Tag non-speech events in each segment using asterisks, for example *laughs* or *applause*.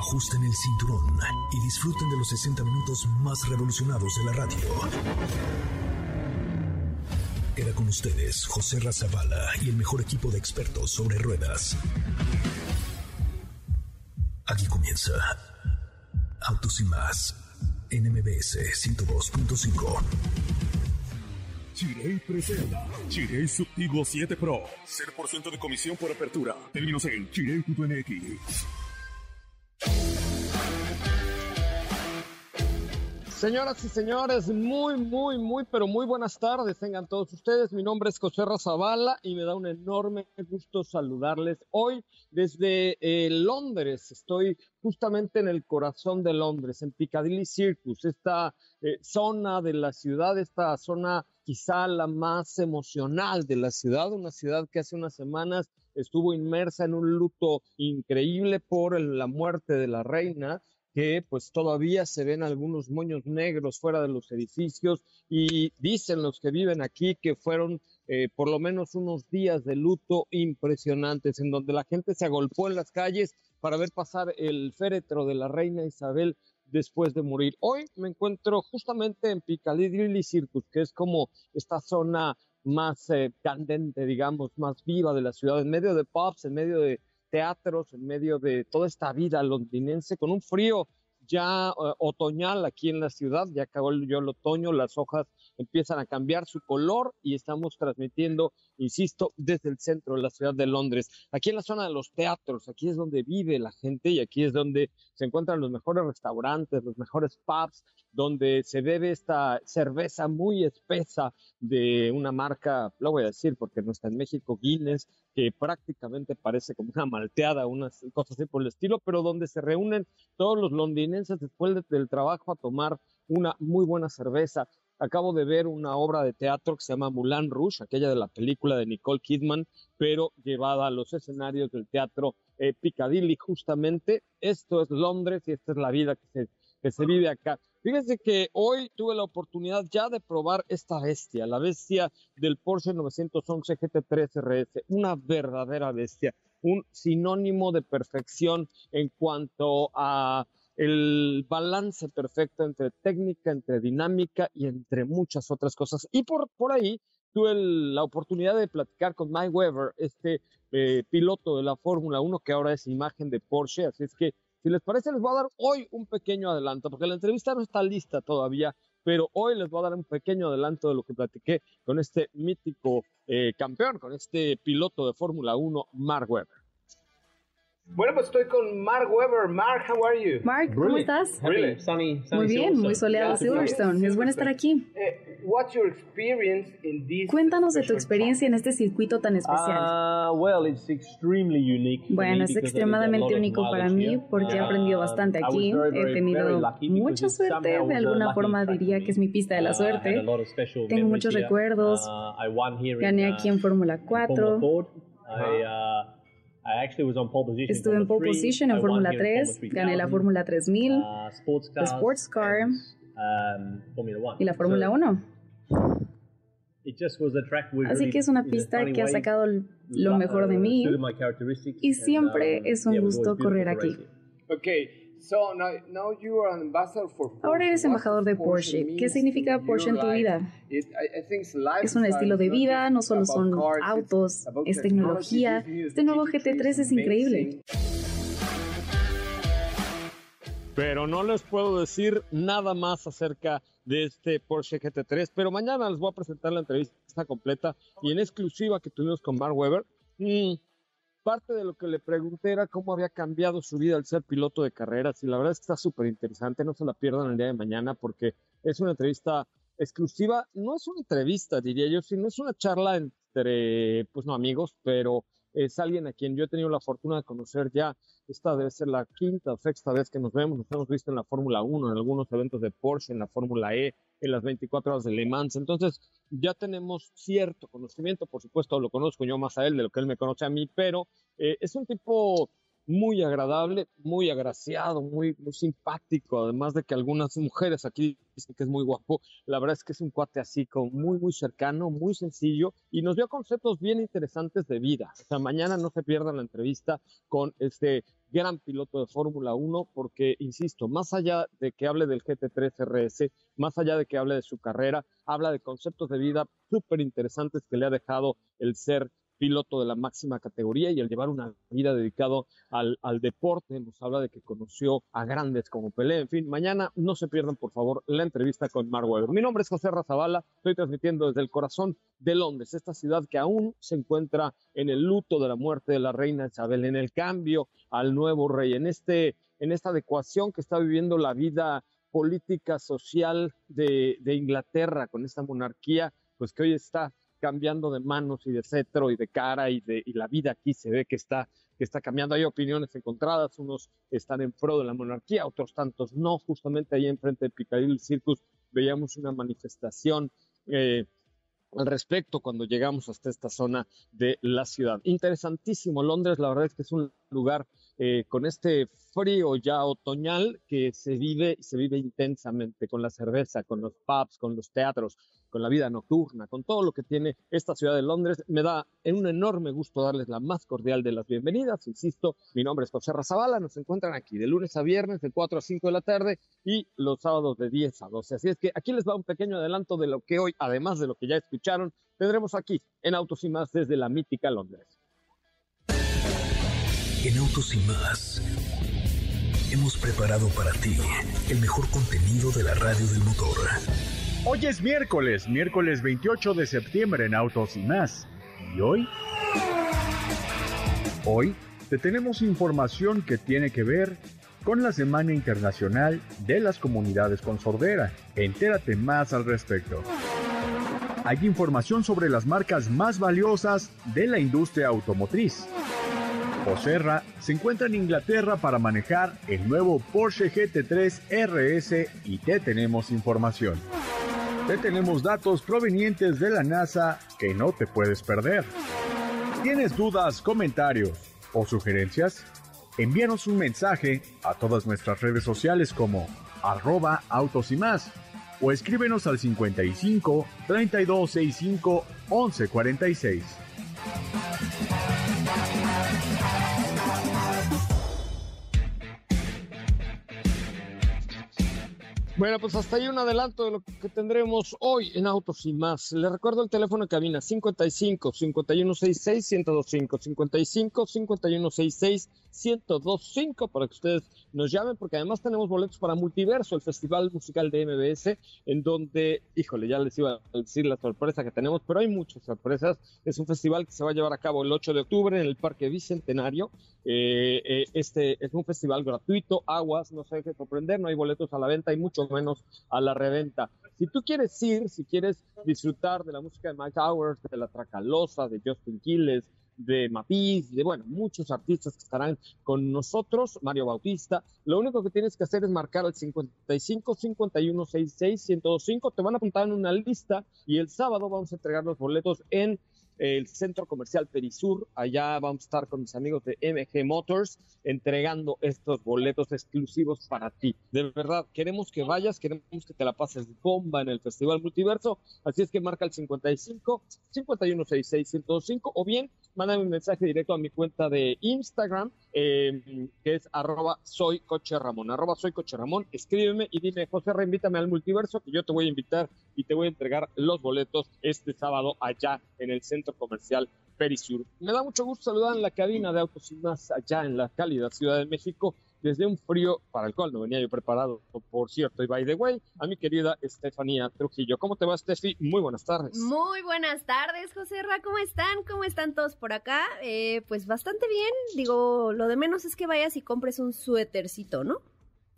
Ajusten el cinturón y disfruten de los 60 minutos más revolucionados de la radio. Queda con ustedes José Razabala y el mejor equipo de expertos sobre ruedas. Aquí comienza Autos y más en MBS 102.5. Chirey presenta Chirey Subtigo 7 Pro. 0% de comisión por apertura. Términos en chirey.mx. Señoras y señores, muy, muy, muy, pero muy buenas tardes. Tengan todos ustedes. Mi nombre es José Razabala y me da un enorme gusto saludarles hoy desde eh, Londres. Estoy justamente en el corazón de Londres, en Piccadilly Circus, esta eh, zona de la ciudad, esta zona quizá la más emocional de la ciudad, una ciudad que hace unas semanas estuvo inmersa en un luto increíble por la muerte de la reina que pues todavía se ven algunos moños negros fuera de los edificios y dicen los que viven aquí que fueron eh, por lo menos unos días de luto impresionantes en donde la gente se agolpó en las calles para ver pasar el féretro de la reina Isabel después de morir. Hoy me encuentro justamente en Piccadilly Circus, que es como esta zona más eh, candente, digamos, más viva de la ciudad, en medio de pubs, en medio de teatros, en medio de toda esta vida londinense, con un frío ya eh, otoñal aquí en la ciudad, ya acabó el, el otoño, las hojas empiezan a cambiar su color y estamos transmitiendo, insisto, desde el centro de la ciudad de Londres. Aquí en la zona de los teatros, aquí es donde vive la gente y aquí es donde se encuentran los mejores restaurantes, los mejores pubs, donde se bebe esta cerveza muy espesa de una marca, lo voy a decir porque no está en México, Guinness, que prácticamente parece como una malteada, unas cosas así por el estilo, pero donde se reúnen todos los londinenses después del trabajo a tomar una muy buena cerveza. Acabo de ver una obra de teatro que se llama Moulin Rouge, aquella de la película de Nicole Kidman, pero llevada a los escenarios del teatro eh, Piccadilly, justamente. Esto es Londres y esta es la vida que se, que se vive acá. Fíjense que hoy tuve la oportunidad ya de probar esta bestia, la bestia del Porsche 911 GT3 RS, una verdadera bestia, un sinónimo de perfección en cuanto a el balance perfecto entre técnica, entre dinámica y entre muchas otras cosas. Y por, por ahí tuve la oportunidad de platicar con Mike Weber, este eh, piloto de la Fórmula 1 que ahora es imagen de Porsche, así es que si les parece, les voy a dar hoy un pequeño adelanto, porque la entrevista no está lista todavía, pero hoy les voy a dar un pequeño adelanto de lo que platiqué con este mítico eh, campeón, con este piloto de Fórmula 1, Mark Webber. Bueno, pues estoy con Mark Webber. Mark, how are you? Mark, ¿cómo estás? Really? Sunny, sunny Muy bien, muy soleado. Silverstone. Es bueno estar aquí. Eh, what's your experience in this Cuéntanos de tu experiencia en este circuito tan especial. Uh, well, it's extremely unique Bueno, es extremadamente único para mí porque he aprendido Uh, bastante aquí. very, He tenido mucha suerte, de alguna forma diría que es mi pista de la Uh, I had a suerte. Tengo muchos here. recuerdos. Uh, I won here in, Gané uh, aquí en Fórmula in Formula 4. Ford. I, uh, Estuve en pole Formula 3. position en Fórmula here in 3. Formula Gané la 3000, Fórmula 3000, uh, sports la cars, Sports Car um, Formula One. y la Fórmula So, 1. it just was a track with Así que es una pista que ha sacado lo uh, mejor de mí. my characteristics, y and, siempre um, es un gusto always correr aquí. to race here. Okay, so now, now you are an ambassador for Porsche. Ahora eres embajador de Porsche. ¿Qué significa Porsche en your tu life? vida? Es un estilo de vida, no just solo son cars, it's autos, es technology. tecnología. This new Este nuevo GT3 GT3 es increíble. Pero no les puedo decir nada más acerca de este Porsche GT3, pero mañana les voy a presentar la entrevista completa y en exclusiva que tuvimos con Mark Webber. Mm, parte de lo que le pregunté era cómo había cambiado su vida al ser piloto de carreras y la verdad es que está súper interesante, no se la pierdan el día de mañana porque es una entrevista exclusiva, no es una entrevista diría yo, sino es una charla entre, pues no amigos, pero es alguien a quien yo he tenido la fortuna de conocer ya, esta debe ser la quinta o sexta vez que nos vemos, nos hemos visto en la Fórmula 1, en algunos eventos de Porsche, en la Fórmula E, en las 24 horas de Le Mans, entonces ya tenemos cierto conocimiento, por supuesto lo conozco yo más a él de lo que él me conoce a mí, pero eh, es un tipo muy agradable, muy agraciado, muy, muy simpático, además de que algunas mujeres aquí dicen que es muy guapo, la verdad es que es un cuate así como muy, muy cercano, muy sencillo y nos dio conceptos bien interesantes de vida. O sea, mañana no se pierdan la entrevista con este gran piloto de Fórmula 1 porque, insisto, más allá de que hable del GT3 RS, más allá de que hable de su carrera, habla de conceptos de vida súper interesantes que le ha dejado el ser piloto de la máxima categoría y el llevar una vida dedicado al, al, deporte. Nos habla de que conoció a grandes como Pelé. En fin, mañana no se pierdan, por favor, la entrevista con Mark Webber. Mi nombre es José Razabala. Estoy transmitiendo desde el corazón de Londres, esta ciudad que aún se encuentra en el luto de la muerte de la reina Isabel, en el cambio al nuevo rey, en, este, en esta adecuación que está viviendo la vida política, social de Inglaterra con esta monarquía, pues que hoy está cambiando de manos y de cetro y de cara y, de, y la vida aquí se ve que está, que está cambiando. Hay opiniones encontradas, unos están en pro de la monarquía, otros tantos no. Justamente ahí enfrente de Piccadilly Circus veíamos una manifestación eh, al respecto cuando llegamos hasta esta zona de la ciudad. Interesantísimo, Londres la verdad es que es un lugar eh, con este frío ya otoñal que se vive, se vive intensamente con la cerveza, con los pubs, con los teatros, con la vida nocturna, con todo lo que tiene esta ciudad de Londres. Me da un enorme gusto darles la más cordial de las bienvenidas. Insisto, mi nombre es José Razabala. Nos encuentran aquí de lunes a viernes de 4 a 5 de la tarde y los sábados de 10 a 12. Así es que aquí les va un pequeño adelanto de lo que hoy, además de lo que ya escucharon, tendremos aquí en Autos y Más desde la mítica Londres. En Autos y Más hemos preparado para ti el mejor contenido de la radio del motor. Hoy es miércoles, miércoles 28 de septiembre en Autos y más. ¿Y hoy? Hoy te tenemos información que tiene que ver con la Semana Internacional de las Comunidades con Sordera. Entérate más al respecto. Hay información sobre las marcas más valiosas de la industria automotriz. Joserra se encuentra en Inglaterra para manejar el nuevo Porsche GT3 RS y te tenemos información. Te tenemos datos provenientes de la NASA que no te puedes perder. ¿Tienes dudas, comentarios o sugerencias? Envíanos un mensaje a todas nuestras redes sociales como arroba autos y más o escríbenos al 55 3265 1146. Bueno, pues hasta ahí un adelanto de lo que tendremos hoy en Autos y más. Les recuerdo el teléfono de cabina 55 5166 1025 55 5166 1025 para que ustedes nos llamen porque además tenemos boletos para Multiverso, el festival musical de MBS, en donde, híjole, ya les iba a decir la sorpresa que tenemos, pero hay muchas sorpresas. Es un festival que se va a llevar a cabo el 8 de octubre en el Parque Bicentenario. Eh, eh, este es un festival gratuito, aguas, no sé qué sorprender, no hay boletos a la venta, hay mucho menos a la reventa. Si tú quieres ir, si quieres disfrutar de la música de Mike Towers, de la Tracalosa, de Justin Quiles, de Matiz, de bueno, muchos artistas que estarán con nosotros, Mario Bautista. Lo único que tienes que hacer es marcar al 55 51 66 1025, te van a apuntar en una lista y el sábado vamos a entregar los boletos en el centro comercial Perisur. Allá vamos a estar con mis amigos de MG Motors entregando estos boletos exclusivos para ti. De verdad, queremos que vayas, queremos que te la pases bomba en el Festival Multiverso. Así es que marca el 55 51 66 1025 o bien mándame un mensaje directo a mi cuenta de Instagram, eh, que es arroba soy coche arroba soy coche escríbeme y dime, José, reinvítame al multiverso, que yo te voy a invitar y te voy a entregar los boletos este sábado allá en el centro comercial Perisur. Me da mucho gusto saludar en la cabina de Autos y Más allá en la cálida Ciudad de México desde un frío para el cual no venía yo preparado, por cierto. Y by the way, a mi querida Estefanía Trujillo. ¿Cómo te va, Steffi? Muy buenas tardes. Muy buenas tardes, José Ra. ¿Cómo están? ¿Cómo están todos por acá? Eh, pues bastante bien. Digo, lo de menos es que vayas y compres un suétercito, ¿no?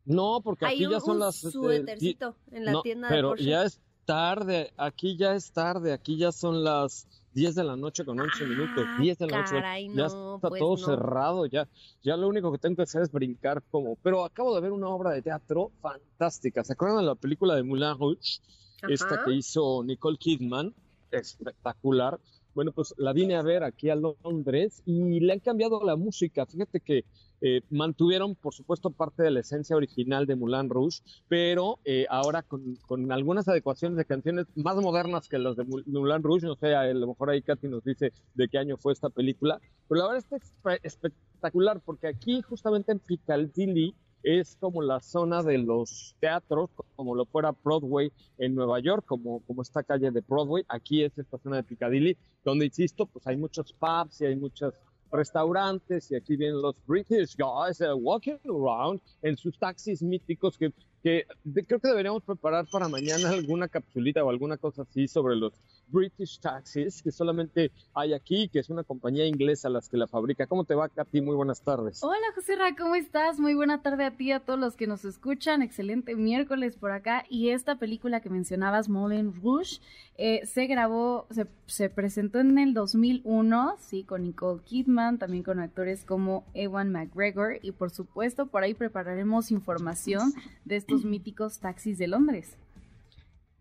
No, porque aquí Hay ya son un las... este, suétercito en la no, tienda de pero Porsche. ya es tarde, aquí ya es tarde, aquí ya son las 10 de la noche con 11 minutos, Ah, 10 de la noche, ya no, está pues todo no. cerrado, ya, ya lo único que tengo que hacer es brincar como, pero acabo de ver una obra de teatro fantástica, ¿se acuerdan de la película de Moulin Rouge? Esta que hizo Nicole Kidman, espectacular, Bueno, pues la vine a ver aquí a Londres y le han cambiado la música. Fíjate que eh, mantuvieron, por supuesto, parte de la esencia original de Moulin Rouge, pero eh, ahora con, algunas adecuaciones de canciones más modernas que las de Moulin Rouge. No sé, a lo mejor ahí Katy nos dice de qué año fue esta película. Pero la verdad es espectacular porque aquí, justamente en Piccadilly, es como la zona de los teatros, como lo fuera Broadway en Nueva York, como, como esta calle de Broadway. Aquí es esta zona de Piccadilly, donde, insisto, pues hay muchos pubs y hay muchos restaurantes y aquí vienen los British guys uh, walking around en sus taxis míticos que, que creo que deberíamos preparar para mañana alguna capsulita o alguna cosa así sobre los British Taxis, que solamente hay aquí, que es una compañía inglesa las que la fabrica. ¿Cómo te va, Katy? Muy buenas tardes. Hola, José Ra, ¿cómo estás? Muy buena tarde a ti, y a todos los que nos escuchan. Excelente miércoles por acá. Y esta película que mencionabas, Moulin Rouge, eh, se grabó, se, se, presentó en el 2001, sí, con Nicole Kidman, también con actores como Ewan McGregor. Y por supuesto, por ahí prepararemos información de estos míticos taxis de Londres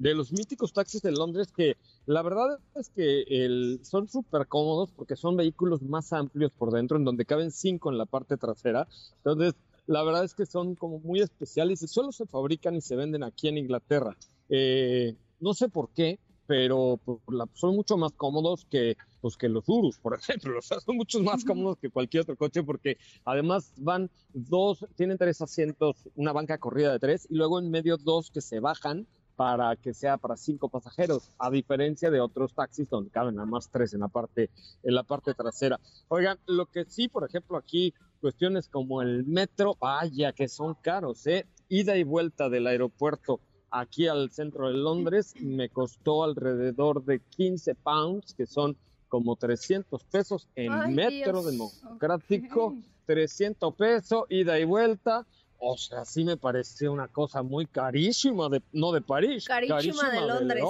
de los míticos taxis de Londres que la verdad es que el, son súper cómodos porque son vehículos más amplios por dentro, en donde caben cinco en la parte trasera. Entonces, la verdad es que son como muy especiales y solo se fabrican y se venden aquí en Inglaterra. Eh, no sé por qué, pero son mucho más cómodos que, pues, que los Urus, por *laughs* ejemplo. O sea, son mucho más cómodos que cualquier otro coche porque además van dos, tienen tres asientos, una banca corrida de tres y luego en medio dos que se bajan para que sea para cinco pasajeros, a diferencia de otros taxis donde caben nada más tres en la parte, en la parte trasera. Oigan, lo que sí, por ejemplo, aquí cuestiones como el metro, vaya que son caros, ¿eh? Ida y vuelta del aeropuerto aquí al centro de Londres me costó alrededor de 15 pounds, que son como 300 pesos en metro democrático, 300 pesos, ida y vuelta. O sea, sí me parece una cosa muy carísima, de, no de París, carísima, de Londres.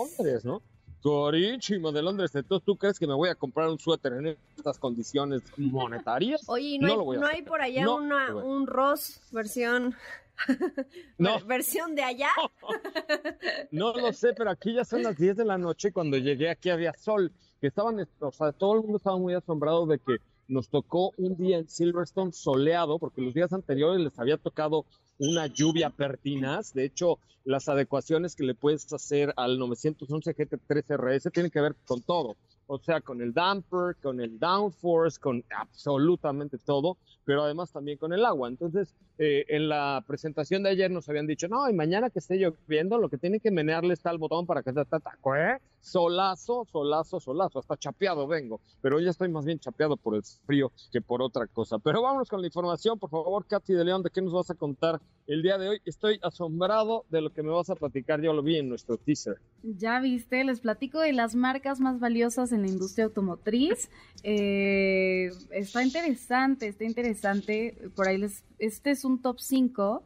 ¿no? Carísima de Londres. Entonces, ¿tú crees que me voy a comprar un suéter en estas condiciones monetarias? Oye, ¿no, hay, ¿no hay por allá una, un Ross versión no. *laughs* ¿Versión de allá? no lo sé, pero aquí ya son las 10 de la noche. Cuando llegué aquí había sol. Que estaban, o sea, todo el mundo estaba muy asombrado de que nos tocó un día en Silverstone soleado, porque los días anteriores les había tocado una lluvia pertinaz. De hecho, las adecuaciones que le puedes hacer al 911 GT3 RS tienen que ver con todo. O sea, con el damper, con el downforce, con absolutamente todo, pero además también con el agua. Entonces, eh, en la presentación de ayer nos habían dicho, no, y mañana que esté lloviendo, lo que tiene que menearle está el botón para que se taco, ¿eh? Solazo, solazo, solazo, hasta chapeado vengo, pero ya estoy más bien chapeado por el frío que por otra cosa. Pero vámonos con la información, por favor, Katy de León, ¿de qué nos vas a contar el día de hoy? Estoy asombrado de lo que me vas a platicar, yo lo vi en nuestro teaser. Ya viste, les platico de las marcas más valiosas en la industria automotriz. Eh, está interesante, está interesante. Por ahí les, este es un top 5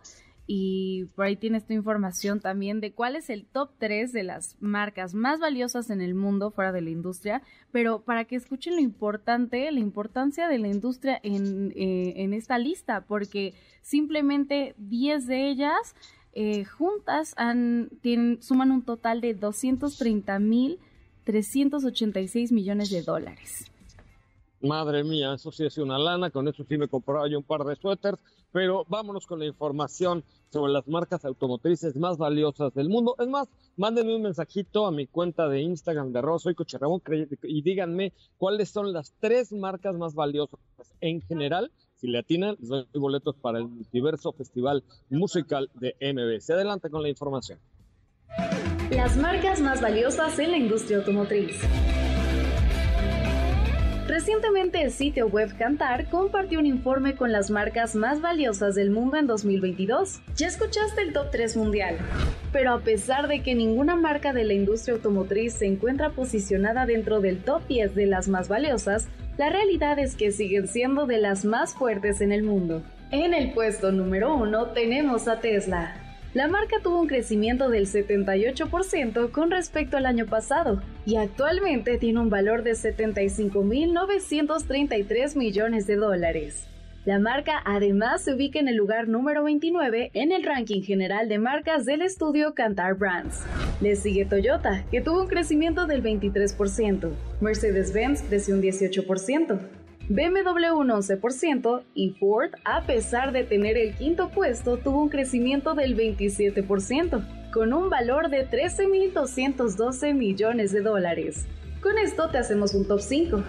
y por ahí tienes tu información también de cuál es el top 3 de las marcas más valiosas en el mundo fuera de la industria, pero para que escuchen lo importante, la importancia de la industria en, eh, en esta lista, porque simplemente 10 de ellas eh, juntas suman un total de 230 mil 386 millones de dólares. Madre mía, eso sí es una lana, con eso sí me compraba yo un par de suéteres, pero vámonos con la información sobre las marcas automotrices más valiosas del mundo. Es más, mándenme un mensajito a mi cuenta de Instagram de Rosso y Coche y díganme cuáles son las tres marcas más valiosas en general. Si le atinan, les doy boletos para el Multiverso Festival Musical de MBS. Adelante con la información. Las marcas más valiosas en la industria automotriz. Recientemente el sitio web Cantar compartió un informe con las marcas más valiosas del mundo en 2022. Ya escuchaste el top 3 mundial. Pero a pesar de que ninguna marca de la industria automotriz se encuentra posicionada dentro del top 10 de las más valiosas, la realidad es que siguen siendo de las más fuertes en el mundo. En el puesto número 1 tenemos a Tesla, la marca tuvo un crecimiento del 78% con respecto al año pasado y actualmente tiene un valor de 75.933 millones de dólares. La marca además se ubica en el lugar número 29 en el ranking general de marcas del estudio Kantar Brands. Le sigue Toyota, que tuvo un crecimiento del 23%, Mercedes-Benz creció un 18%, BMW un 11% y Ford, a pesar de tener el quinto puesto, tuvo un crecimiento del 27%, con un valor de 13.212 millones de dólares. Con esto te hacemos un top 5.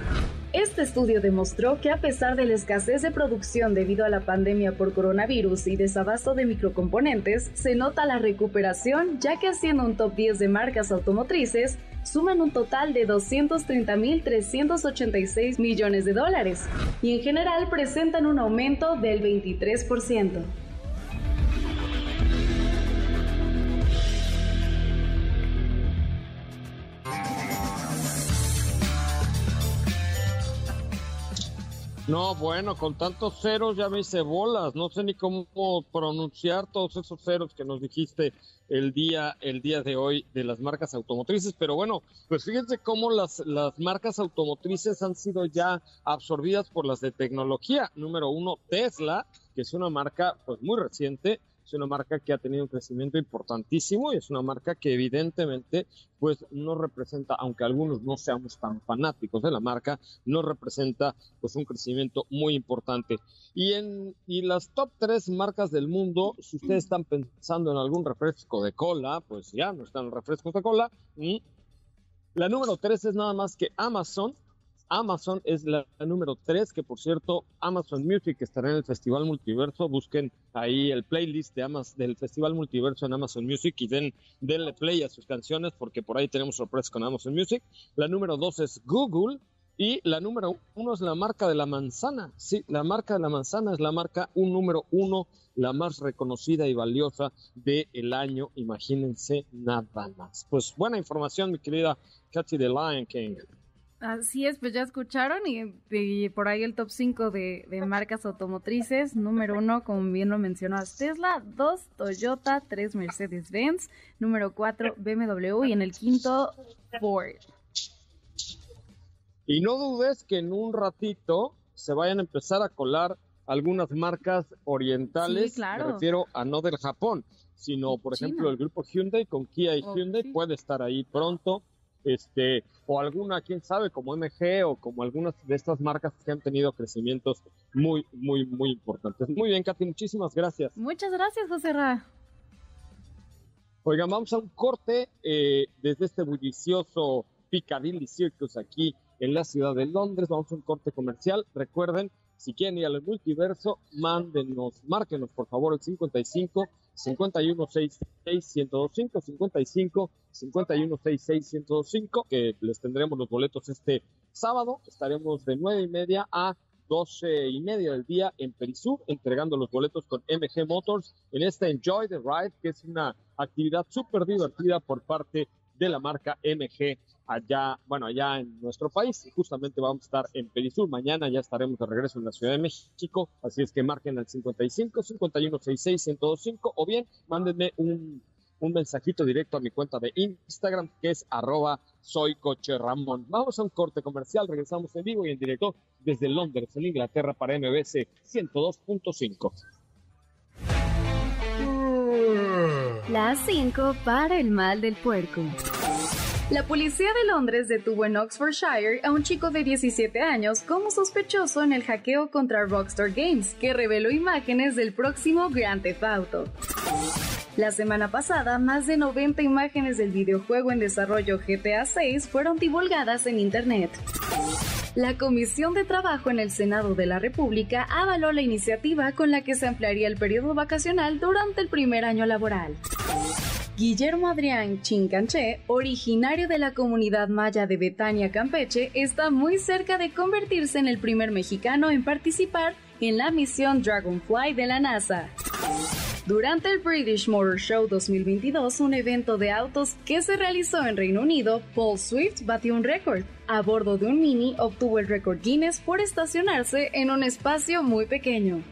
Este estudio demostró que a pesar de la escasez de producción debido a la pandemia por coronavirus y desabasto de microcomponentes, se nota la recuperación ya que haciendo un top 10 de marcas automotrices, suman un total de 230.386 millones de dólares y en general presentan un aumento del 23%. No, bueno, con tantos ceros ya me hice bolas. No sé ni cómo pronunciar todos esos ceros que nos dijiste el día, el día de hoy de las marcas automotrices. Pero bueno, pues fíjense cómo las, las marcas automotrices han sido ya absorbidas por las de tecnología. Número uno, Tesla, que es una marca pues muy reciente es una marca que ha tenido un crecimiento importantísimo y es una marca que evidentemente pues no representa, aunque algunos no seamos tan fanáticos de la marca, no representa pues un crecimiento muy importante. Y en y las top tres marcas del mundo, si ustedes están pensando en algún refresco de cola, pues ya no están refrescos de cola. La número tres es nada más que Amazon, Amazon es la, número 3, que por cierto, Amazon Music estará en el Festival Multiverso. Busquen ahí el playlist de Amazon, del Festival Multiverso en Amazon Music y den, denle play a sus canciones porque por ahí tenemos sorpresas con Amazon Music. La número 2 es Google. Y la número uno es la marca de la manzana. Sí, la marca de la manzana es la marca un número uno, la más reconocida y valiosa del año. Imagínense nada más. Pues buena información, mi querida Katy de Lion King. Así es, pues ya escucharon y, por ahí el top 5 de, marcas automotrices. Número 1, como bien lo mencionas, Tesla. 2, Toyota. 3, Mercedes-Benz. Número 4, BMW. Y en el quinto, Ford. Y no dudes que en un ratito se vayan a empezar a colar algunas marcas orientales. Sí, claro. Me refiero a no del Japón, sino, por ejemplo, el grupo Hyundai con Kia y Hyundai puede estar ahí pronto este, o alguna, quién sabe, como MG o como algunas de estas marcas que han tenido crecimientos muy, muy, muy importantes. Muy bien, Katy, muchísimas gracias. Muchas gracias, José Ra. Oigan, vamos a un corte eh, desde este bullicioso Piccadilly Circus aquí en la ciudad de Londres. Vamos a un corte comercial. Recuerden, si quieren ir al multiverso, mándenos, márquenos por favor el 55 5166 55 5166 que les tendremos los boletos este sábado. Estaremos de nueve y media a doce y media del día en Perisur, entregando los boletos con MG Motors en esta Enjoy the Ride, que es una actividad súper divertida por parte de la marca MG allá, bueno, allá en nuestro país. Justamente vamos a estar en Perisur. Mañana ya estaremos de regreso en la Ciudad de México. Así es que marquen al 55 51 66 1025 o bien mándenme un, un mensajito directo a mi cuenta de Instagram que es arroba Ramón. Vamos a un corte comercial. Regresamos en vivo y en directo desde Londres, en Inglaterra, para MBC 102.5. Las 5 para el mal del puerco. La policía de Londres detuvo en Oxfordshire a un chico de 17 años como sospechoso en el hackeo contra Rockstar Games, que reveló imágenes del próximo Grand Theft Auto. La semana pasada, más de 90 imágenes del videojuego en desarrollo GTA 6 fueron divulgadas en Internet. La Comisión de Trabajo en el Senado de la República avaló la iniciativa con la que se ampliaría el periodo vacacional durante el primer año laboral. Guillermo Adrián Chincanché, originario de la comunidad maya de Betania, Campeche, está muy cerca de convertirse en el primer mexicano en participar en la misión Dragonfly de la NASA. Durante el British Motor Show 2022, un evento de autos que se realizó en Reino Unido, Paul Swift batió un récord. A bordo de un Mini obtuvo el récord Guinness por estacionarse en un espacio muy pequeño.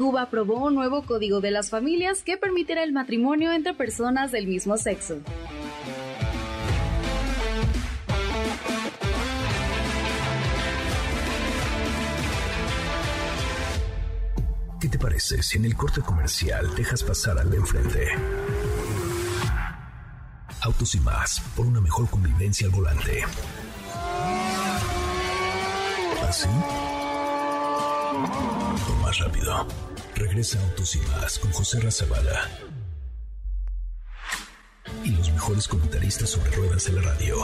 Cuba aprobó un nuevo código de las familias que permitirá el matrimonio entre personas del mismo sexo. ¿Qué te parece si en el corte comercial dejas pasar al de enfrente? Autos y más, por una mejor convivencia al volante. ¿Así? O más rápido. Regresa Autos y más con José Razabala. Y los mejores comentaristas sobre ruedas de la radio.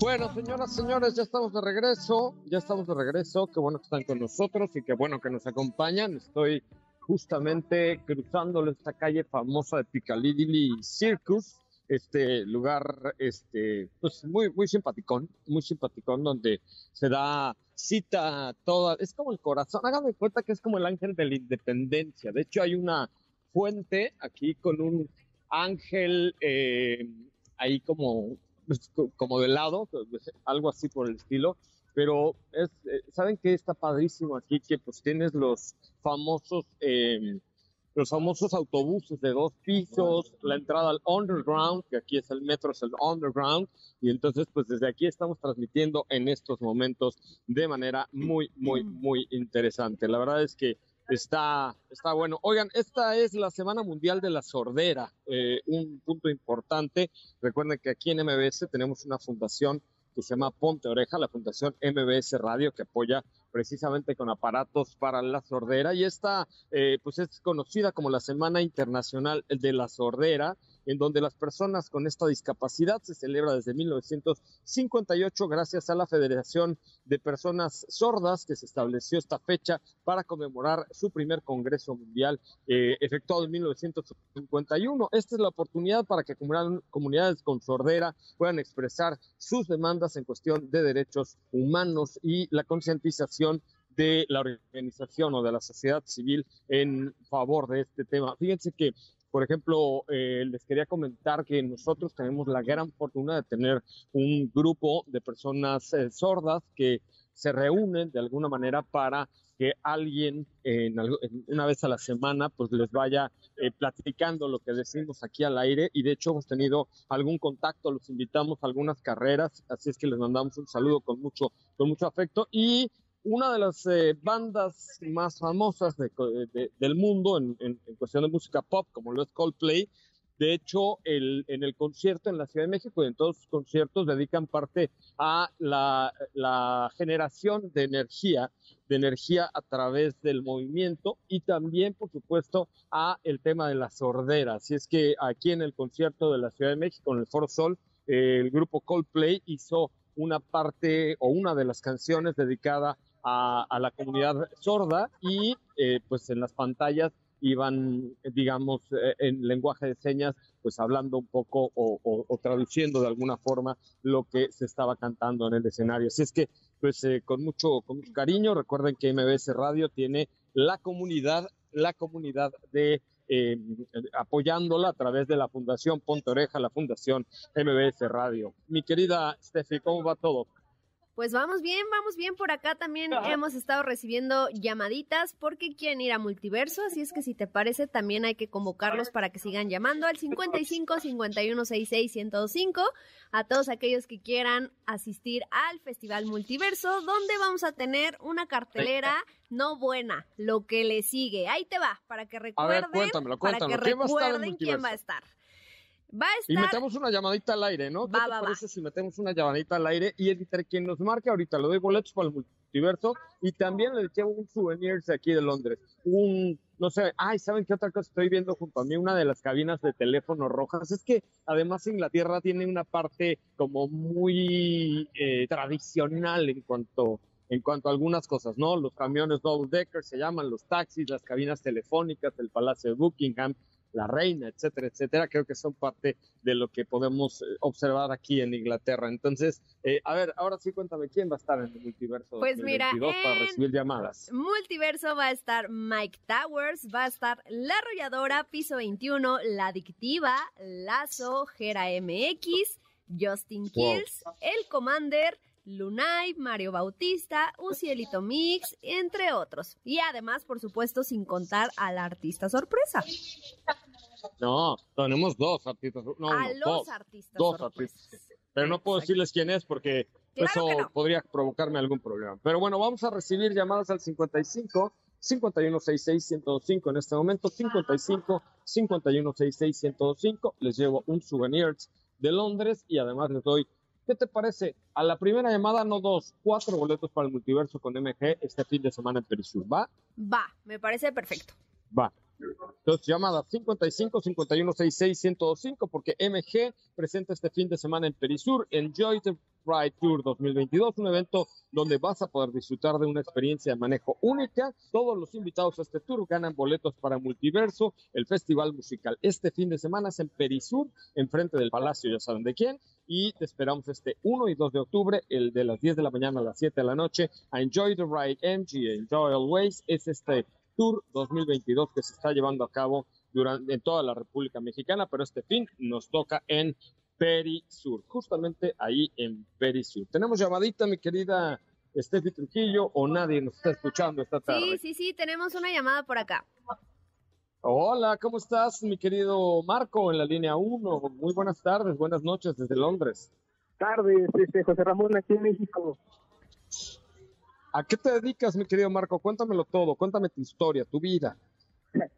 Bueno, señoras, señores, ya estamos de regreso, ya estamos de regreso, qué bueno que están con nosotros y qué bueno que nos acompañan. Estoy justamente cruzando esta calle famosa de Piccadilly Circus, este lugar, este, pues muy, muy simpaticón, muy simpaticón, donde se da cita toda, es como el corazón, háganme cuenta que es como el ángel de la independencia. De hecho, hay una fuente aquí con un ángel eh, ahí como pues, como de lado, pues, algo así por el estilo. Pero es, eh, ¿saben qué está padrísimo aquí? Que pues tienes los famosos, em, los famosos autobuses de dos pisos, la entrada al underground, que aquí es el metro, es el underground, y entonces pues desde aquí estamos transmitiendo en estos momentos de manera muy, muy, muy interesante. La verdad es que Está, está bueno. Oigan, esta es la Semana Mundial de la Sordera, eh, un punto importante. Recuerden que aquí en MBS tenemos una fundación que se llama Ponte Oreja, la Fundación MBS Radio, que apoya precisamente con aparatos para la sordera. Y esta, eh, pues es conocida como la Semana Internacional de la Sordera en donde las personas con esta discapacidad se celebra desde 1958 gracias a la Federación de Personas Sordas que se estableció esta fecha para conmemorar su primer Congreso Mundial eh, efectuado en 1951. Esta es la oportunidad para que comunidades con sordera puedan expresar sus demandas en cuestión de derechos humanos y la concientización de la organización o de la sociedad civil en favor de este tema. Fíjense que por ejemplo, eh, les quería comentar que nosotros tenemos la gran fortuna de tener un grupo de personas eh, sordas que se reúnen de alguna manera para que alguien una vez a la semana pues les vaya eh, platicando lo que decimos aquí al aire. Y de hecho hemos tenido algún contacto, los invitamos a algunas carreras, así es que les mandamos un saludo con mucho, con mucho afecto. Y una de las eh, bandas más famosas del mundo en, cuestión de música pop, como lo es Coldplay. De hecho, el, en el concierto en la Ciudad de México y en todos sus conciertos dedican parte a la, generación de energía, de energía a través del movimiento y también, por supuesto, a el tema de la sordera. Así es que aquí en el concierto de la Ciudad de México, en el Foro Sol, el grupo Coldplay hizo una parte o una de las canciones dedicada a, la comunidad sorda y eh, pues en las pantallas iban, digamos, eh, en lenguaje de señas, pues hablando un poco o, traduciendo de alguna forma lo que se estaba cantando en el escenario. Así es que, pues eh, con, mucho, con mucho cariño, recuerden que MBS Radio tiene la comunidad, la comunidad de apoyándola a través de la Fundación Ponte Oreja, la Fundación MBS Radio. Mi querida Steffi, ¿cómo va todo? Pues vamos bien, vamos bien. Por acá también hemos estado recibiendo llamaditas porque quieren ir a multiverso. Así es que si te parece, también hay que convocarlos para que sigan llamando al 55 51 66 105 a todos aquellos que quieran asistir al Festival Multiverso, donde vamos a tener una cartelera no buena, lo que le sigue. Ahí te va, para que recuerden, para que recuerden quién va a estar. Va a estar... Y metemos una llamadita al aire, ¿no? ¿Qué te parece si metemos una llamadita al aire? Y entre quien nos marque ahorita, le doy boletos para el multiverso y también le llevo un souvenir de aquí de Londres. Un, no sé, ay, ¿saben qué otra cosa estoy viendo junto a mí? Una de las cabinas de teléfono rojas. Es que además Inglaterra tiene una parte como muy eh, tradicional en cuanto en cuanto a algunas cosas, ¿no? Los camiones double decker se llaman, los taxis, las cabinas telefónicas, el Palacio de Buckingham, la reina, etcétera, etcétera, creo que son parte de lo que podemos eh, observar aquí en Inglaterra. Entonces, eh, a ver, ahora sí cuéntame quién va a estar en el multiverso pues mira, para recibir llamadas. Multiverso va a estar Mike Towers, va a estar La Arrolladora, Piso 21, La Adictiva, Lazo, Gera MX, Justin Kills, El Commander, Lunay, Mario Bautista, Ucielito Mix, entre otros. Y además, por supuesto, sin contar al artista sorpresa. No, tenemos dos artistas. No, a los dos, artistas. Dos artistas. Pero no puedo decirles quién es porque eso podría provocarme algún problema. Pero bueno, vamos a recibir llamadas al 55 5166-105 en este momento, 55 5166-105. Les llevo un souvenir de Londres y además les doy, ¿qué te parece? A la primera llamada, no dos, cuatro boletos para el multiverso con MG este fin de semana en Perisur. ¿Va? Va, me parece perfecto. Va. Entonces, llamada 55 51 66 105 porque MG presenta este fin de semana en Perisur Enjoy the Ride Tour 2022, un evento donde vas a poder disfrutar de una experiencia de manejo única. Todos los invitados a este tour ganan boletos para Multiverso, el festival musical. Este fin de semana es en Perisur, enfrente del Palacio, ya saben de quién. Y te esperamos este 1 y 2 de octubre, el de las 10 de la mañana a las 7 de la noche, a Enjoy the Ride MG, Enjoy Always. Es este Tour 2022 que se está llevando a cabo durante, en toda la República Mexicana, pero este fin nos toca en Perisur, justamente ahí en Perisur. Tenemos llamadita, mi querida Steffi Trujillo, o nadie nos está escuchando esta tarde. Sí, sí, sí, tenemos una llamada por acá. Hola, ¿cómo estás, mi querido Marco, en la línea 1? Muy buenas tardes, buenas noches desde Londres. Tardes, este, José Ramón, aquí en México. ¿A qué te dedicas, mi querido Marco? Cuéntamelo todo, cuéntame tu historia, tu vida.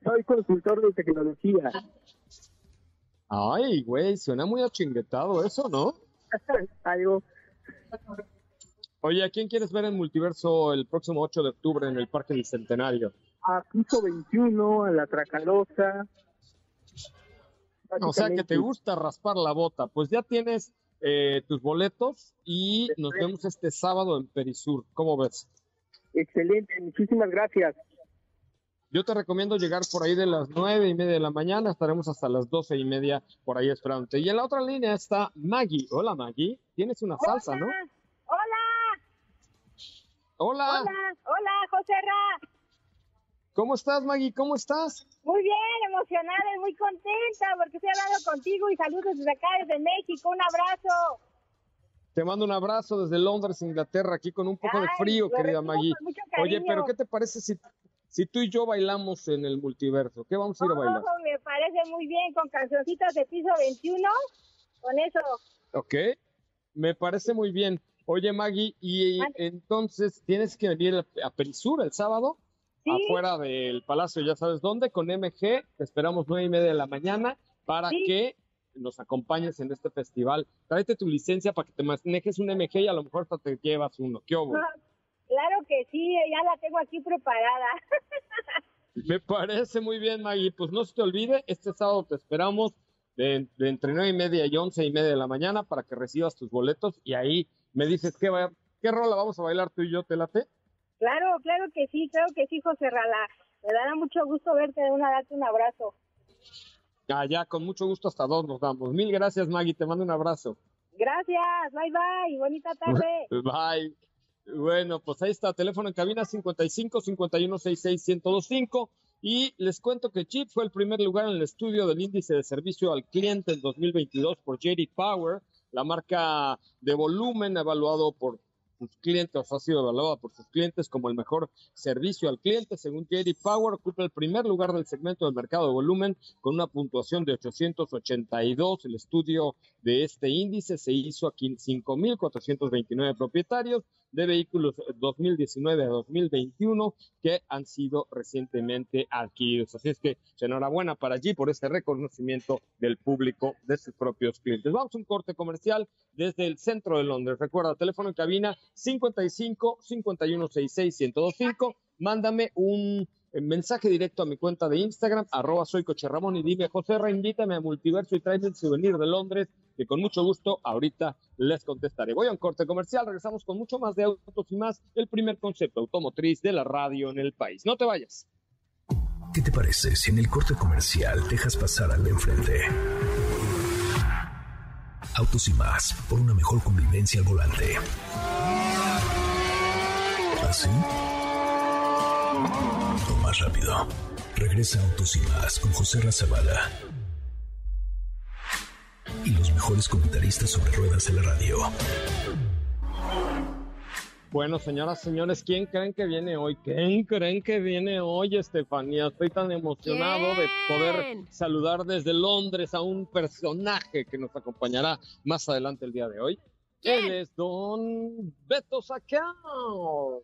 Soy consultor de tecnología. Ay, güey, suena muy achinguetado eso, ¿no? *laughs* Algo. Oye, ¿a quién quieres ver en Multiverso el próximo 8 de octubre en el Parque del Centenario? A Piso 21, a la Tracalosa. O sea que te gusta raspar la bota. Pues ya tienes eh, tus boletos y nos vemos este sábado en Perisur. ¿Cómo ves? Excelente, muchísimas gracias. Yo te recomiendo llegar por ahí de las nueve y media de la mañana, estaremos hasta las doce y media por ahí esperándote. Y en la otra línea está Maggie. Hola Maggie, tienes una salsa, ¿no? Hola. Hola. Hola, hola. ¿Cómo estás Maggie? ¿Cómo estás? Muy bien, emocionada y muy contenta porque estoy hablando contigo y saludos desde acá, desde México. Un abrazo. Te mando un abrazo desde Londres, Inglaterra, aquí con un poco de frío, querida Maggie. Oye, pero ¿qué te parece si si tú y yo bailamos en el multiverso, ¿qué vamos a ir a bailar? Oh, me parece muy bien, con cancioncitas de piso 21, con eso. Ok, me parece muy bien. Oye, Maggie, y entonces tienes que venir a Perisur el sábado, afuera del palacio, ya sabes dónde, con MG, te esperamos nueve y media de la mañana para que nos acompañes en este festival. Tráete tu licencia para que te manejes un MG y a lo mejor hasta te llevas uno. ¿Qué hubo? Claro que sí, ya la tengo aquí preparada. *laughs* Me parece muy bien, Maggie. Pues no se te olvide, este sábado te esperamos de, entre nueve y media y once y media de la mañana para que recibas tus boletos y ahí me dices qué, va, qué rola vamos a bailar tú y yo, ¿te late? Claro, claro que sí, claro que sí, José Rala. Me dará mucho gusto verte, de una darte un abrazo. Ah, ya, con mucho gusto hasta dos nos damos. Mil gracias, Maggie, te mando un abrazo. Gracias, bye bye, bonita tarde. *laughs* bye. Bueno, pues ahí está, teléfono en cabina 55 51 66 1025. Y les cuento que Chip fue el primer lugar en el estudio del índice de servicio al cliente en 2022 por JD Power, la marca de volumen evaluado por sus clientes, ha sido evaluada por sus clientes como el mejor servicio al cliente. Según JD Power, ocupa el primer lugar del segmento del mercado de volumen con una puntuación de 882. El estudio de este índice se hizo a 5.429 propietarios de vehículos 2019 a 2021 que han sido recientemente adquiridos. Así es que enhorabuena para allí por este reconocimiento del público de sus propios clientes. Vamos a un corte comercial desde el centro de Londres. Recuerda, teléfono en cabina 55 51 66 1025. Mándame un mensaje directo a mi cuenta de Instagram, arroba soy y dime, José, invítame a Multiverso y tráeme el souvenir de Londres, que con mucho gusto ahorita les contestaré. Voy a un corte comercial, regresamos con mucho más de autos y más, el primer concepto automotriz de la radio en el país. No te vayas. ¿Qué te parece si en el corte comercial dejas pasar al de enfrente? Autos y más, por una mejor convivencia al volante. ¿Así? Más rápido. Regresa Autos y más con José Razabala. Y los mejores comentaristas sobre ruedas de la radio. Bueno, señoras, señores, ¿quién creen que viene hoy? ¿Quién creen que viene hoy, Estefanía? Estoy tan emocionado de poder saludar desde Londres a un personaje que nos acompañará más adelante el día de hoy. Él es don Beto Sacal.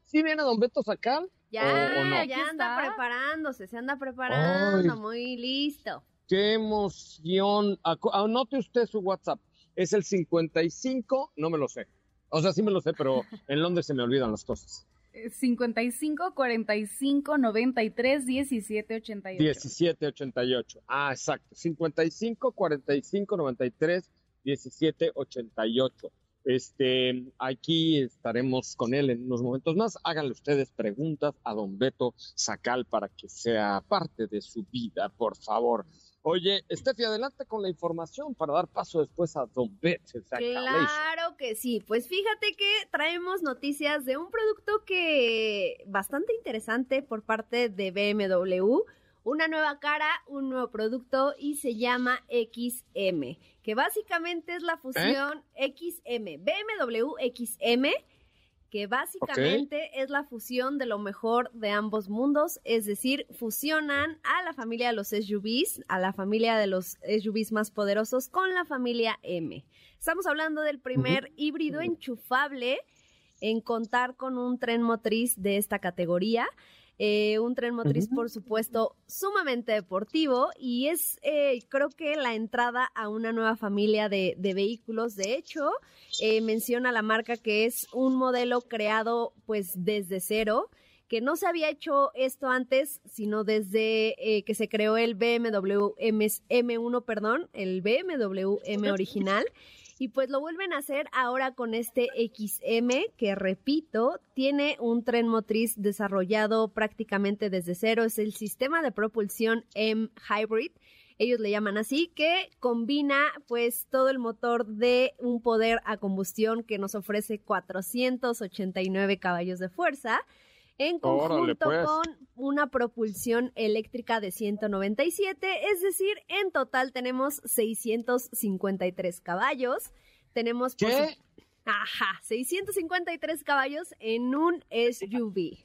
¿Sí viene don Beto Sacal? Ya, ¿O- o no? ya anda está. preparándose, se anda preparando, Ay. muy listo. ¡Qué emoción! Anote usted su WhatsApp. Es el 55, no me lo sé. O sea, sí me lo sé, pero *laughs* en Londres se me olvidan las cosas. Eh, 55 45 93 17 88. 1788. Ah, exacto. 55 45 93 17 88. Este, aquí estaremos con él en unos momentos más. Háganle ustedes preguntas a don Beto Sacal para que sea parte de su vida, por favor. Oye, Estefi, adelante con la información para dar paso después a don Beto Sacal. Claro que sí. Pues fíjate que traemos noticias de un producto que bastante interesante por parte de BMW. Una nueva cara, un nuevo producto y se llama XM, que básicamente es la fusión XM, BMW XM, que básicamente es la fusión de lo mejor de ambos mundos, es decir, fusionan a la familia de los SUVs, a la familia de los SUVs más poderosos con la familia M. Estamos hablando del primer híbrido enchufable en contar con un tren motriz de esta categoría. Eh, un tren motriz, por supuesto, sumamente deportivo y es, eh, creo que, la entrada a una nueva familia de, de vehículos. De hecho, eh, menciona la marca que es un modelo creado pues desde cero que no se había hecho esto antes, sino desde eh, que se creó el BMW M- M1, perdón, el BMW M original. Y pues lo vuelven a hacer ahora con este XM, que repito, tiene un tren motriz desarrollado prácticamente desde cero. Es el sistema de propulsión M Hybrid. Ellos le llaman así, que combina pues todo el motor de un poder a combustión que nos ofrece 489 caballos de fuerza en conjunto pues. con una propulsión eléctrica de 197, es decir, en total tenemos 653 caballos. Tenemos ¿Qué? Ajá, 653 caballos en un SUV.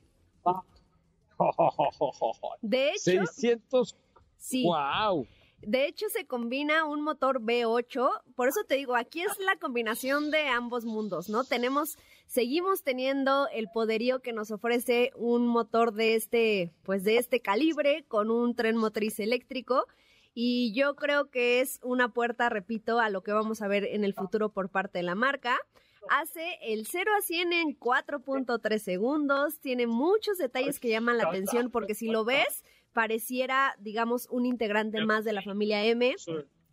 *laughs* De hecho, 600. sí. ¡Wow! De hecho, se combina un motor V8. Por eso te digo, aquí es la combinación de ambos mundos, ¿no? Tenemos, seguimos teniendo el poderío que nos ofrece un motor de este, pues de este calibre, con un tren motriz eléctrico. Y yo creo que es una puerta, repito, a lo que vamos a ver en el futuro por parte de la marca. Hace el 0 a 100 en 4.3 segundos. Tiene muchos detalles que llaman la atención porque si lo ves, pareciera, digamos, un integrante más de la familia M.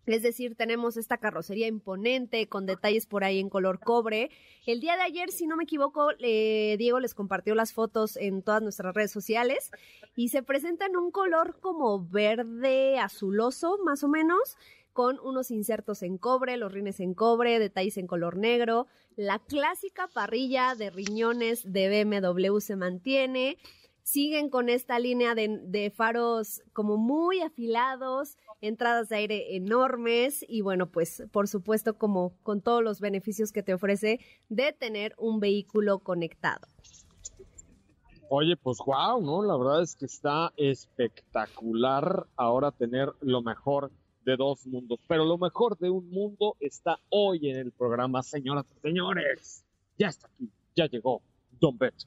Es decir, tenemos esta carrocería imponente con detalles por ahí en color cobre. El día de ayer, si no me equivoco, eh, Diego les compartió las fotos en todas nuestras redes sociales y se presenta en un color como verde azuloso, más o menos, con unos insertos en cobre, los rines en cobre, detalles en color negro. La clásica parrilla de riñones de BMW se mantiene siguen con esta línea de, faros como muy afilados, entradas de aire enormes y bueno, pues por supuesto como con todos los beneficios que te ofrece de tener un vehículo conectado. Oye, pues wow, ¿no? La verdad es que está espectacular ahora tener lo mejor de dos mundos. Pero lo mejor de un mundo está hoy en el programa, señoras y señores. Ya está aquí, ya llegó Don Beto.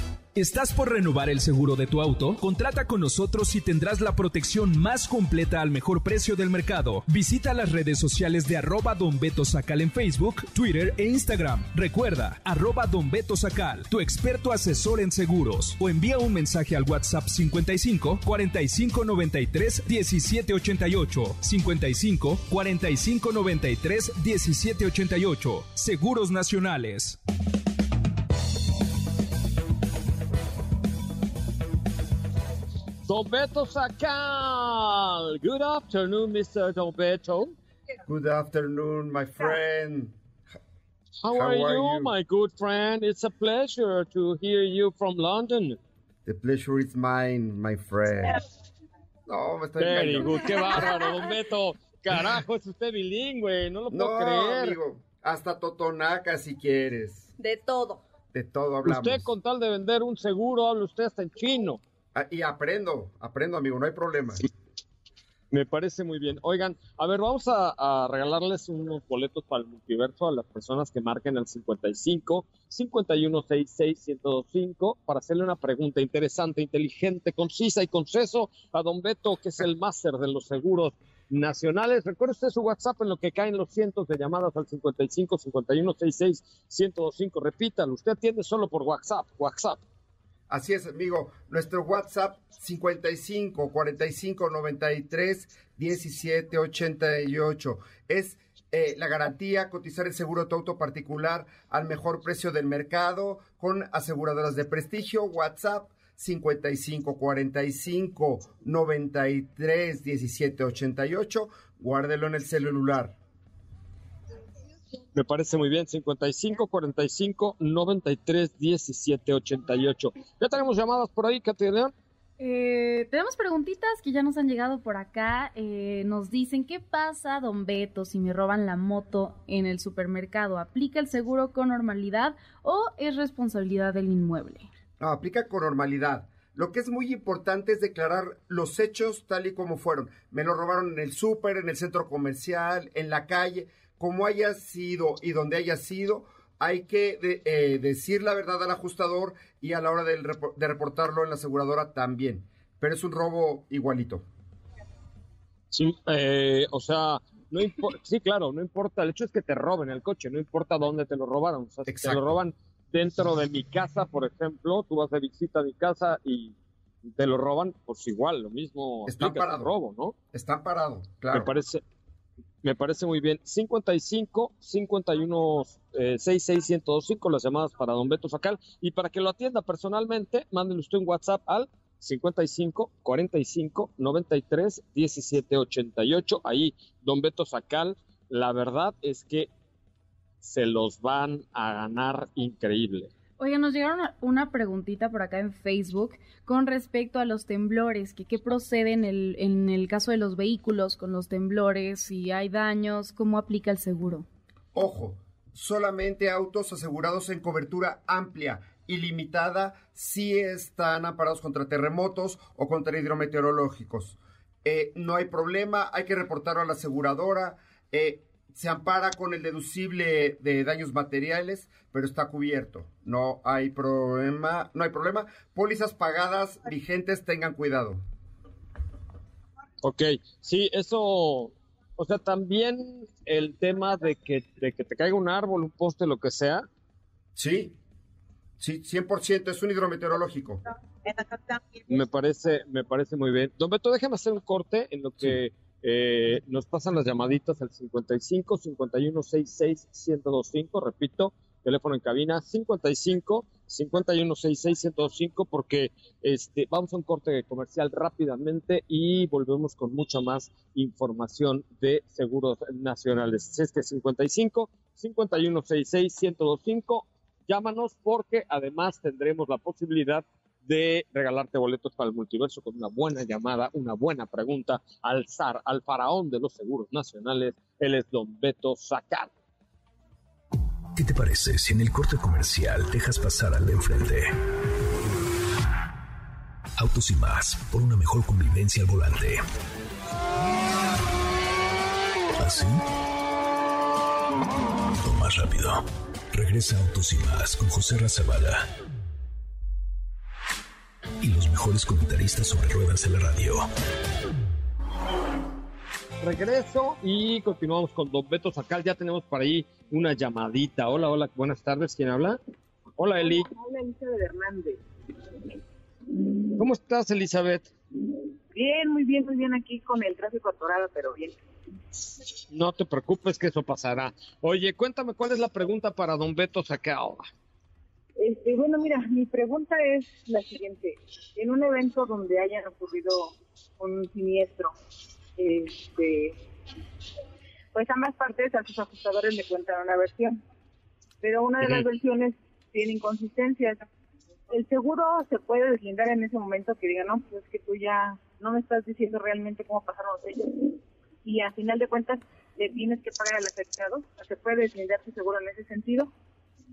¿Estás por renovar el seguro de tu auto? Contrata con nosotros y tendrás la protección más completa al mejor precio del mercado. Visita las redes sociales de arroba Don Beto Sacal en Facebook, Twitter e Instagram. Recuerda, arroba Don Beto Sacal, tu experto asesor en seguros. O envía un mensaje al WhatsApp 55 45 93 17 88. 55 45 93 17 88. Seguros Nacionales. Don Beto Sacal. Good afternoon, Mr. Don Beto. Good afternoon, my friend. How, How are, are you, you? my good friend? It's a pleasure to hear you from London. The pleasure is mine, my friend. No, me estoy Very engañando. good, qué bárbaro, *laughs* don Beto. Carajo, es usted bilingüe, no lo puedo No, creer. amigo, hasta Totonaca si quieres. De todo. De todo hablamos. Usted con tal de vender un seguro, habla usted hasta en chino. Ah, y aprendo, aprendo, amigo, no hay problema. Me parece muy bien. Oigan, a ver, vamos a, regalarles unos boletos para el multiverso a las personas que marquen el 55 5166 1025 para hacerle una pregunta interesante, inteligente, concisa y conceso a don Beto, que es el máster de los seguros nacionales. Recuerde usted su WhatsApp en lo que caen los cientos de llamadas al 55 5166 1025. Repítalo, usted atiende solo por WhatsApp. WhatsApp. Así es, amigo. Nuestro WhatsApp 55 45 93 17 88 es eh, la garantía cotizar el seguro de tu auto particular al mejor precio del mercado con aseguradoras de prestigio. WhatsApp 55 45 93 17 88. Guárdelo en el celular. Me parece muy bien. 55 45 93 17 88. Ya tenemos llamadas por ahí, León. Eh, tenemos preguntitas que ya nos han llegado por acá. Eh, nos dicen, ¿qué pasa, don Beto, si me roban la moto en el supermercado? ¿Aplica el seguro con normalidad o es responsabilidad del inmueble? No, aplica con normalidad. Lo que es muy importante es declarar los hechos tal y como fueron. Me lo robaron en el súper, en el centro comercial, en la calle, como haya sido y donde haya sido. Hay que de- eh, decir la verdad al ajustador y a la hora repo- de reportarlo en la aseguradora también. Pero es un robo igualito. Sí, eh, o sea, no importa, sí, claro, no importa, el hecho es que te roben el coche, no importa dónde te lo robaron, o sea, si te lo roban dentro de mi casa, por ejemplo, tú vas de visita a mi casa y te lo roban, pues igual, lo mismo Está parado. robo, ¿no? Está parado, Me claro. parece, me parece muy bien. 55 51 eh, 66 1025 las llamadas para Don Beto Sacal y para que lo atienda personalmente, mándele usted un WhatsApp al 55 45 93 17 88. Ahí, Don Beto Sacal, la verdad es que se los van a ganar increíble. Oiga, nos llegaron una- preguntita por acá en Facebook con respecto a los temblores, que qué procede en el, en el caso de los vehículos con los temblores, si hay daños, cómo aplica el seguro. Ojo, solamente autos asegurados en cobertura amplia y limitada sí están amparados contra terremotos o contra hidrometeorológicos. Eh, no hay problema, hay que reportarlo a la aseguradora. eh, se ampara con el deducible de daños materiales, pero está cubierto. No hay problema, no hay problema. Pólizas pagadas vigentes, tengan cuidado. Ok, sí, eso, o sea, también el tema de que, de que te caiga un árbol, un poste, lo que sea. Sí, sí, 100% es un hidrometeorológico. Me parece, me parece muy bien. Don Beto, déjame hacer un corte en lo que eh, nos pasan las llamaditas al 55 51 66 1025, repito, teléfono en cabina 55 51 66 1025, porque este, vamos a un corte comercial rápidamente y volvemos con mucha más información de seguros nacionales. Es que 55 51 66 1025, llámanos porque además tendremos la posibilidad de regalarte boletos para el multiverso con una buena llamada, una buena pregunta al zar, al faraón de los seguros nacionales, él es Don Beto Sacar. ¿Qué te parece si en el corte comercial dejas pasar al de enfrente? Autos y más, por una mejor convivencia al volante. ¿Así? O más rápido. Regresa Autos y más con José Razabala. Y los mejores comentaristas sobre ruedas en la radio. Regreso y continuamos con Don Beto Sacal. Ya tenemos por ahí una llamadita. Hola, hola, buenas tardes. ¿Quién habla? Hola, Eli. Habla Elizabeth Hernández. ¿Cómo estás, Elizabeth? Bien, muy bien, muy bien aquí con el tráfico atorado, pero bien. No te preocupes que eso pasará. Oye, cuéntame cuál es la pregunta para Don Beto Sacal. Este, bueno, mira, mi pregunta es la siguiente. En un evento donde haya ocurrido un siniestro, este, pues ambas partes a sus ajustadores le cuentan una versión, pero una de las versiones tiene inconsistencias. El seguro se puede deslindar en ese momento que diga, no, pues es que tú ya no me estás diciendo realmente cómo pasaron los hechos. Y a final de cuentas, le tienes que pagar al afectado. ¿Se puede deslindar tu seguro en ese sentido?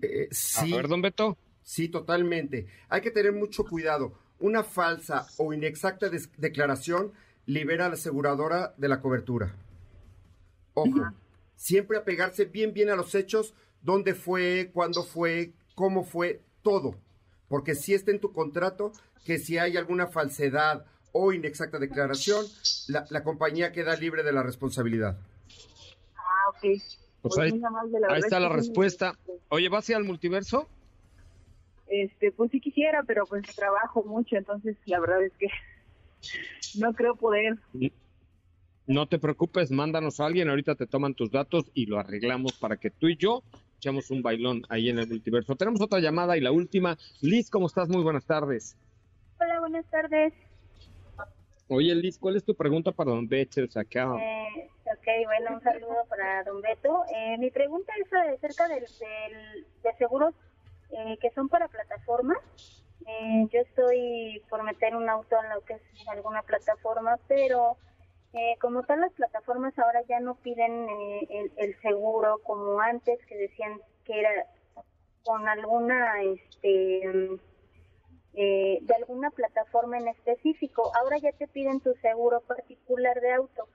Eh, sí. A ver, don Beto. Sí, totalmente. Hay que tener mucho cuidado. Una falsa o inexacta declaración libera a la aseguradora de la cobertura. Ojo, siempre apegarse bien, bien a los hechos, dónde fue, cuándo fue, cómo fue, todo. Porque si está en tu contrato que si hay alguna falsedad o inexacta declaración, la, la compañía queda libre de la responsabilidad. Ah, ok. Pues ahí, muy amable, la ahí está es la respuesta. Oye, ¿vas a ir al multiverso? Este, pues sí quisiera, pero pues trabajo mucho, entonces la verdad es que *laughs* no creo poder. No te preocupes, mándanos a alguien, ahorita te toman tus datos y lo arreglamos para que tú y yo echamos un bailón ahí en el multiverso. Tenemos otra llamada y la última. Liz, ¿cómo estás? Muy buenas tardes. Hola, buenas tardes. Oye, Liz, ¿cuál es tu pregunta para Don acá? Eh, ok, bueno, un saludo para don Beto. Eh, mi pregunta es acerca del, del- de seguros eh, que son para plataformas. Eh, yo estoy por meter un auto en lo que es alguna plataforma, pero eh, como tal las plataformas ahora ya no piden eh, el, el seguro como antes, que decían que era con alguna, este, mm, eh, de alguna plataforma en específico. Ahora ya te piden tu seguro particular de auto,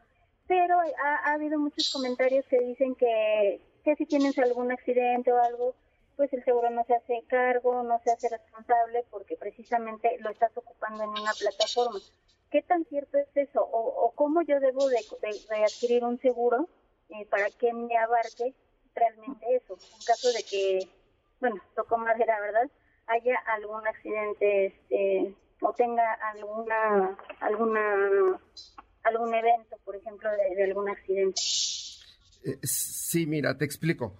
pero ha, ha habido muchos comentarios que dicen que, si tienes algún accidente o algo, pues el seguro no se hace cargo, no se hace responsable porque precisamente lo estás ocupando en una plataforma. ¿Qué tan cierto es eso? ¿O, cómo yo debo de, de- de adquirir un seguro eh, para que me abarque realmente eso? En caso de que, bueno, tocó madera, ¿verdad? Haya algún accidente este, o tenga alguna, alguna, algún evento, por ejemplo, de, algún accidente. Eh, Sí, mira, te explico.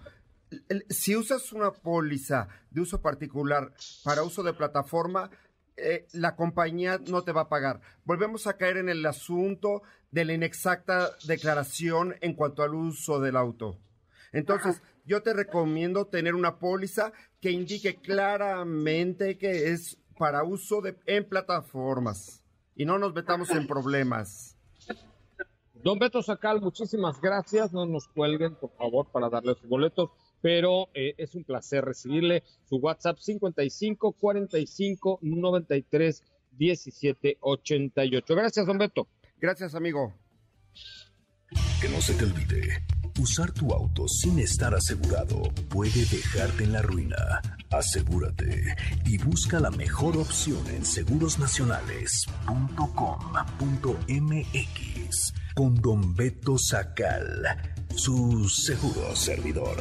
Si usas una póliza de uso particular para uso de plataforma, eh, la compañía no te va a pagar. Volvemos a caer en el asunto de la inexacta declaración en cuanto al uso del auto. Entonces, yo te recomiendo tener una póliza que indique claramente que es para uso de, en plataformas y no nos metamos en problemas. Don Beto Sacal, muchísimas gracias. No nos cuelguen, por favor, para darle sus boletos. Pero eh, es un placer recibirle su WhatsApp 55 45 93 17 88. Gracias, don Beto. Gracias, amigo. Que no se te olvide, usar tu auto sin estar asegurado puede dejarte en la ruina. Asegúrate y busca la mejor opción en segurosnacionales.com.mx con Don Beto Sacal, su seguro servidor.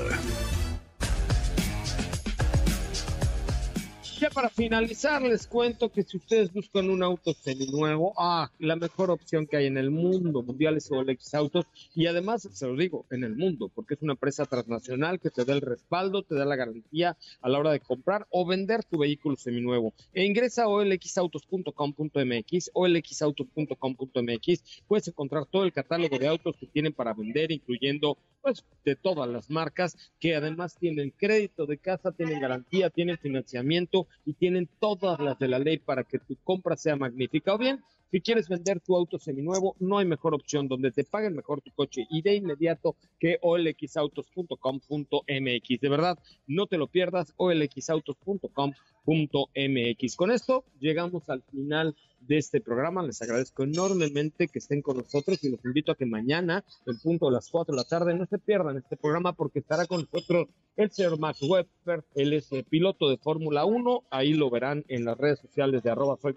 Para finalizar, les cuento que si ustedes buscan un auto seminuevo, ah, la mejor opción que hay en el mundo mundial es OLX Autos. Y además, se los digo, en el mundo, porque es una empresa transnacional que te da el respaldo, te da la garantía a la hora de comprar o vender tu vehículo seminuevo. E ingresa a olxautos.com.mx, olxautos.com.mx. Puedes encontrar todo el catálogo de autos que tienen para vender, incluyendo pues de todas las marcas que además tienen crédito de casa, tienen garantía, tienen financiamiento y tienen todas las de la ley para que tu compra sea magnífica. O bien, si quieres vender tu auto seminuevo, no hay mejor opción donde te paguen mejor tu coche y de inmediato que olxautos.com.mx. De verdad, no te lo pierdas, olxautos.com.mx. Con esto llegamos al final de este programa. Les agradezco enormemente que estén con nosotros y los invito a que mañana, en punto de las 4 de la tarde, no se pierdan este programa porque estará con nosotros el señor Max Webber. Él es piloto de Fórmula 1. Ahí lo verán en las redes sociales de arroba soy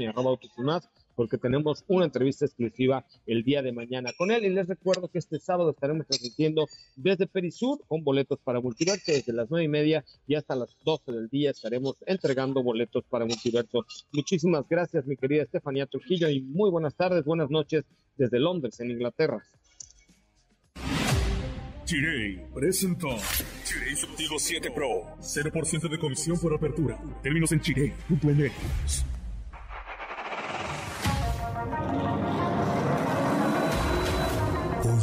y arroba porque tenemos una entrevista exclusiva el día de mañana con él. Y les recuerdo que este sábado estaremos transmitiendo desde Perisur con boletos para Multiverso desde las nueve y media y hasta las 12 del día estaremos entregando boletos para Multiverso. Muchísimas gracias, mi querida Estefanía Trujillo, y muy buenas tardes, buenas noches desde Londres, en Inglaterra. Chirey presentó Chirey Subtigo 7 Pro. 0% de comisión por apertura. Términos en chirey.mx.